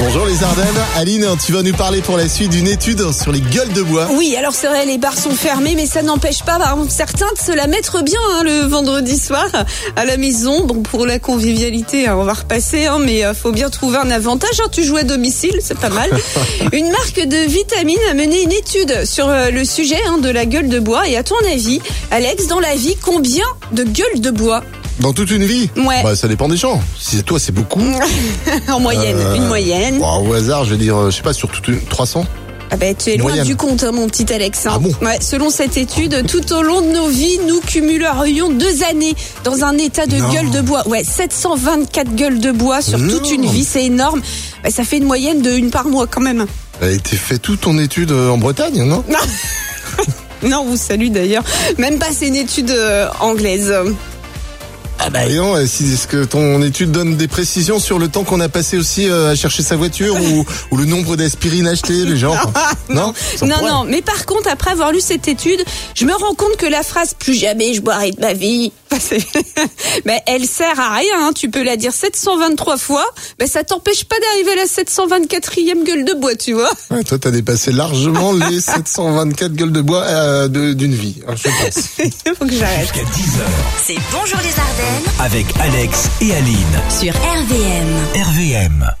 Bonjour les Ardennes. Aline, tu vas nous parler pour la suite d'une étude sur les gueules de bois. Oui, alors c'est vrai, les bars sont fermés, mais ça n'empêche pas certains de se la mettre bien hein, le vendredi soir à la maison. Bon, pour la convivialité, hein, on va repasser, hein, mais euh, faut bien trouver un avantage. hein. tu joues à domicile, c'est pas mal. une marque de vitamines a mené une étude sur euh, le sujet hein, de la gueule de bois. Et à ton avis, Alex, dans la vie, combien de gueules de bois Dans toute une vie Ouais. Bah, ça dépend des gens. Si c'est toi, c'est beaucoup. En moyenne, Euh, une moyenne. Bon, au hasard, je vais dire, euh, je sais pas, sur toute une... 300 Ah ben, tu es loin Moyenne. du compte, hein, mon petit Alex. hein. Ah bon ouais, selon cette étude, tout au long de nos vies, nous cumulerions deux années dans un état de Non. gueule de bois. Ouais, 724 gueules de bois sur Non. toute une vie, c'est énorme. Bah, ça fait une moyenne de une par mois quand même. Été fait toute ton étude euh, en Bretagne, non Non, on vous salue d'ailleurs. Même pas, c'est une étude anglaise. Ah bah et non, euh, si, est-ce que ton étude donne des précisions sur le temps qu'on a passé aussi euh, à chercher sa voiture ou, ou le nombre d'aspirines achetées, les gens Non. Ça non, pourrait. non, mais par contre, après avoir lu cette étude, je me rends compte que la phrase plus jamais je boirai de ma vie, ben, elle sert à rien. hein. Tu peux la dire 723 fois, ben, ça t'empêche pas d'arriver à la 724e gueule de bois, tu vois. Ouais, toi, t'as dépassé largement les 724 gueules de bois euh, de- d'une vie, hein, je pense. Il faut que j'arrête. Jusqu'à 10h C'est Bonjour les Ardennes avec Alex et Aline. sur RVM. RVM.